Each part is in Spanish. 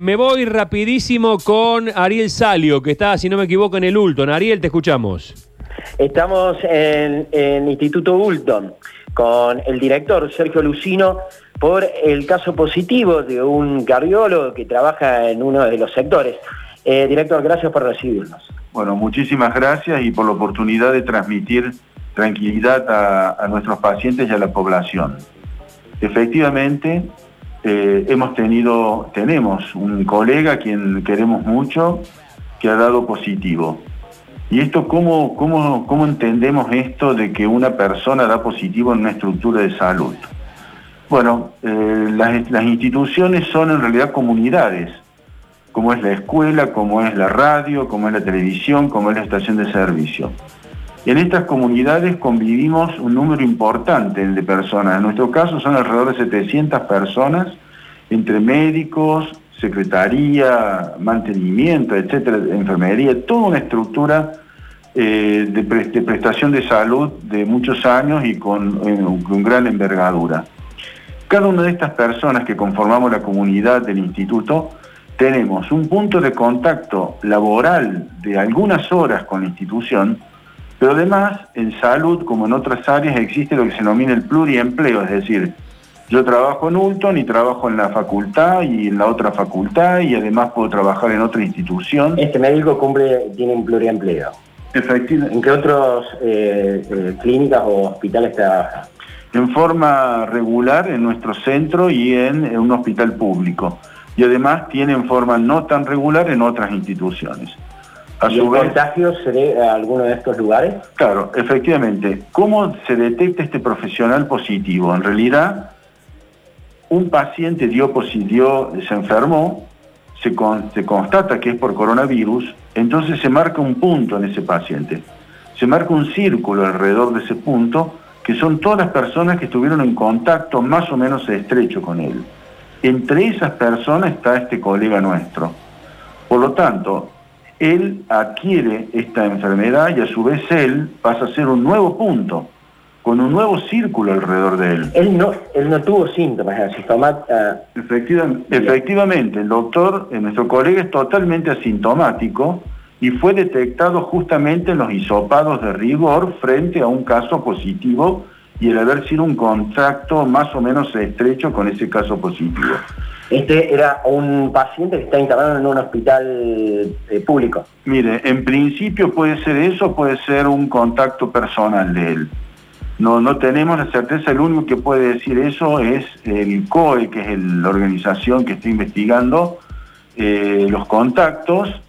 Me voy rapidísimo con Ariel Salio, que está, si no me equivoco, en el Ulton. Ariel, te escuchamos. Estamos en el Instituto Ulton con el director Sergio Lucino por el caso positivo de un cardiólogo que trabaja en uno de los sectores. Eh, director, gracias por recibirnos. Bueno, muchísimas gracias y por la oportunidad de transmitir tranquilidad a, a nuestros pacientes y a la población. Efectivamente, eh, hemos tenido, tenemos un colega a quien queremos mucho que ha dado positivo. ¿Y esto cómo, cómo, cómo entendemos esto de que una persona da positivo en una estructura de salud? Bueno, eh, las, las instituciones son en realidad comunidades, como es la escuela, como es la radio, como es la televisión, como es la estación de servicio. En estas comunidades convivimos un número importante de personas. En nuestro caso son alrededor de 700 personas, entre médicos, secretaría, mantenimiento, etcétera, enfermería, toda una estructura eh, de, prestación de salud de muchos años y con, con gran envergadura. Cada una de estas personas que conformamos la comunidad del instituto tenemos un punto de contacto laboral de algunas horas con la institución pero además, en salud, como en otras áreas, existe lo que se denomina el pluriempleo, es decir, yo trabajo en Ulton y trabajo en la facultad y en la otra facultad y además puedo trabajar en otra institución. Este médico cumple, tiene un pluriempleo. Efectivamente. ¿En qué otras eh, eh, clínicas o hospitales trabaja? En forma regular en nuestro centro y en un hospital público. Y además tiene en forma no tan regular en otras instituciones. A ¿Y el contagio se dé a alguno de estos lugares? Claro, efectivamente. ¿Cómo se detecta este profesional positivo? En realidad, un paciente dio positivo, se enfermó, se, se constata que es por coronavirus, entonces se marca un punto en ese paciente. Se marca un círculo alrededor de ese punto, que son todas las personas que estuvieron en contacto más o menos estrecho con él. Entre esas personas está este colega nuestro. Por lo tanto, él adquiere esta enfermedad y a su vez él pasa a ser un nuevo punto, con un nuevo círculo alrededor de él. Él no, él no tuvo síntomas, asintomáticos. efectivamente, el doctor, eh, nuestro colega es totalmente asintomático y fue detectado justamente en los hisopados de rigor frente a un caso positivo y el haber sido un contacto más o menos estrecho con ese caso positivo. Este era un paciente que está internado en un hospital eh, público. Mire, en principio puede ser eso, puede ser un contacto personal de él. No, no tenemos la certeza, el único que puede decir eso es el COE, que es la organización que está investigando eh, los contactos,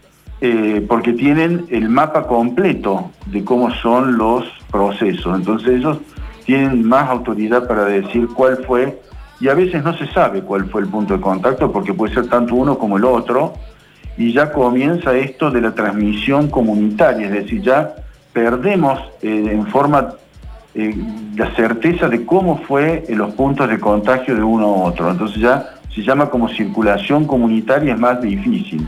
eh, porque tienen el mapa completo de cómo son los procesos. Entonces ellos tienen más autoridad para decir cuál fue y a veces no se sabe cuál fue el punto de contacto porque puede ser tanto uno como el otro. Y ya comienza esto de la transmisión comunitaria, es decir, ya perdemos eh, en forma eh, la certeza de cómo fue en los puntos de contagio de uno u otro, entonces ya se llama como circulación comunitaria, es más difícil.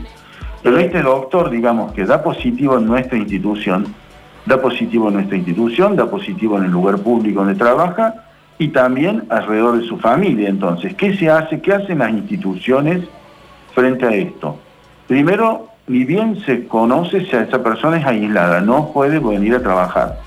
Pero este doctor, digamos, que da positivo en nuestra institución, da positivo en nuestra institución, da positivo en el lugar público donde trabaja, y también alrededor de su familia. Entonces, ¿qué se hace? ¿Qué hacen las instituciones frente a esto? Primero, ni bien se conoce si esa persona es aislada, no puede venir a trabajar.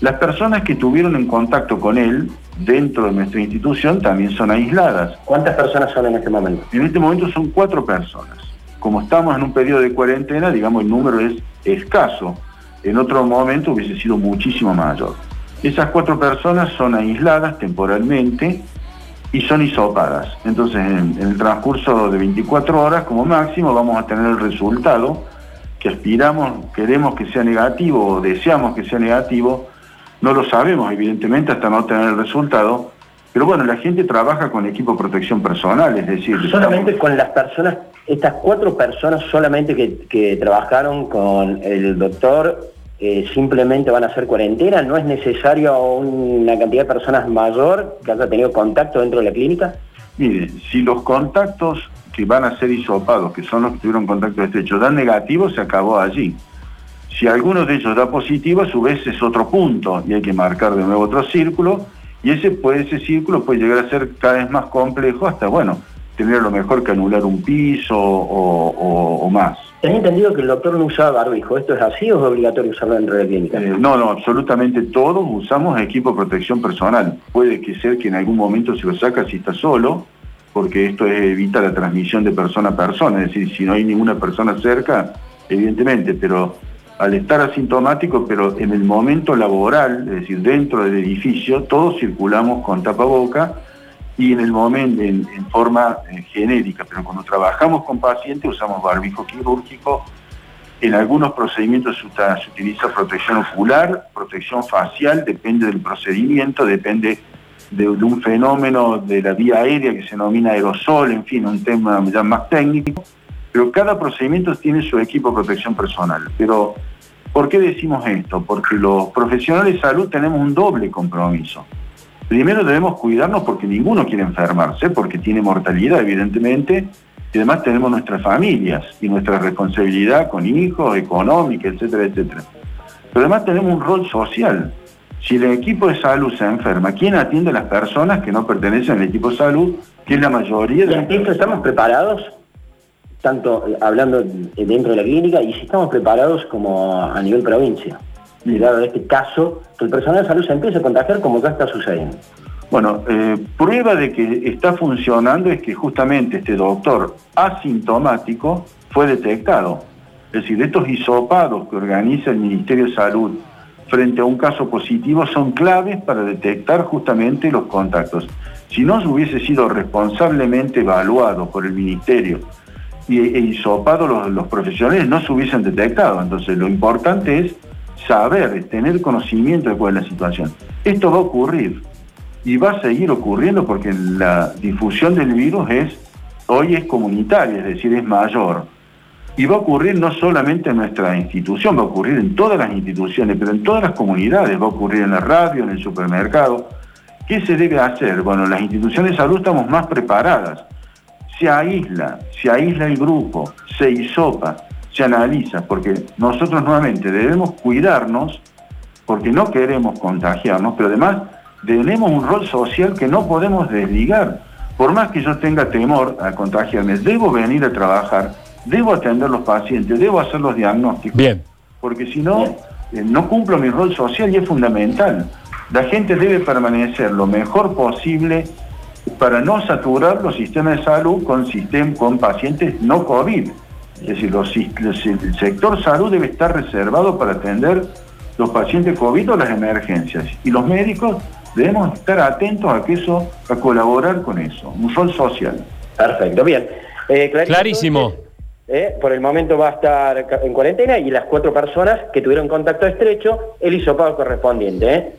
Las personas que tuvieron en contacto con él dentro de nuestra institución también son aisladas. ¿Cuántas personas son en este momento? En este momento son cuatro personas. Como estamos en un periodo de cuarentena, digamos, el número es escaso. En otro momento hubiese sido muchísimo mayor. Esas cuatro personas son aisladas temporalmente y son hisopadas. Entonces, en, el transcurso de 24 horas, como máximo, vamos a tener el resultado que aspiramos, queremos que sea negativo o deseamos que sea negativo. No lo sabemos, evidentemente, hasta no tener el resultado. Pero bueno, la gente trabaja con equipo de protección personal, es decir... Solamente con las personas, estas cuatro personas solamente que, que trabajaron con el doctor simplemente van a hacer cuarentena, no es necesario una cantidad de personas mayor que haya tenido contacto dentro de la clínica. Mire, si los contactos que van a ser hisopados, que son los que tuvieron contacto estrecho, dan negativo, se acabó allí. Si alguno de ellos da positivo, a su vez es otro punto y hay que marcar de nuevo otro círculo y ese, puede, ese círculo puede llegar a ser cada vez más complejo hasta, bueno, tener lo mejor que anular un piso o, más. ¿Tenés entendido que el doctor no usa barbijo? ¿Esto es así o es obligatorio usarlo dentro de la clínica? Eh, no, no, absolutamente todos usamos equipo de protección personal. Puede que ser que en algún momento se lo saca si está solo, porque esto evita la transmisión de persona a persona, es decir, si no hay ninguna persona cerca, evidentemente, pero al estar asintomático, pero en el momento laboral, es decir, dentro del edificio, todos circulamos con tapaboca y en el momento, en, forma eh, genérica, pero cuando trabajamos con pacientes usamos barbijo quirúrgico, en algunos procedimientos se, utiliza protección ocular, protección facial, depende del procedimiento, depende de, un fenómeno de la vía aérea que se denomina aerosol, en fin, un tema ya más técnico, pero cada procedimiento tiene su equipo de protección personal. Pero, ¿por qué decimos esto? Porque los profesionales de salud tenemos un doble compromiso. Primero debemos cuidarnos porque ninguno quiere enfermarse, porque tiene mortalidad, evidentemente, y además tenemos nuestras familias y nuestra responsabilidad con hijos, económica, etcétera, etcétera. Pero además tenemos un rol social. Si el equipo de salud se enferma, ¿quién atiende a las personas que no pertenecen al equipo de salud, que es la mayoría de... ¿Y estamos preparados? Tanto eh, hablando dentro de la clínica y si estamos preparados como a nivel provincia. Llegado a este caso, que el personal de salud se empiece a contagiar como ya está sucediendo. Bueno, eh, prueba de que está funcionando es que justamente este doctor asintomático fue detectado. Es decir, estos hisopados que organiza el Ministerio de Salud frente a un caso positivo son claves para detectar justamente los contactos. Si no hubiese sido responsablemente evaluado por el Ministerio e hisopado los, los profesionales, no se hubiesen detectado. Entonces lo importante es saber, tener conocimiento de cuál es la situación. Esto va a ocurrir y va a seguir ocurriendo porque la difusión del virus es hoy es comunitaria, es decir, es mayor. Y va a ocurrir no solamente en nuestra institución, va a ocurrir en todas las instituciones, pero en todas las comunidades, va a ocurrir en la radio, en el supermercado. ¿Qué se debe hacer? Bueno, las instituciones de salud estamos más preparadas. Se aísla, se aísla el grupo, se hisopa, se analiza, porque nosotros nuevamente debemos cuidarnos, porque no queremos contagiarnos, pero además tenemos un rol social que no podemos desligar. Por más que yo tenga temor a contagiarme, debo venir a trabajar, debo atender los pacientes, debo hacer los diagnósticos. Bien. Porque si no, eh, no cumplo mi rol social y es fundamental. La gente debe permanecer lo mejor posible para no saturar los sistemas de salud con, con pacientes no COVID. Es decir, el sector salud debe estar reservado para atender los pacientes COVID o las emergencias. Y los médicos debemos estar atentos a que eso, a colaborar con eso, un rol social. Perfecto, bien. Eh, Clarísimo. Eh, por el momento va a estar en cuarentena y las cuatro personas que tuvieron contacto estrecho, el hisopado correspondiente. ¿eh?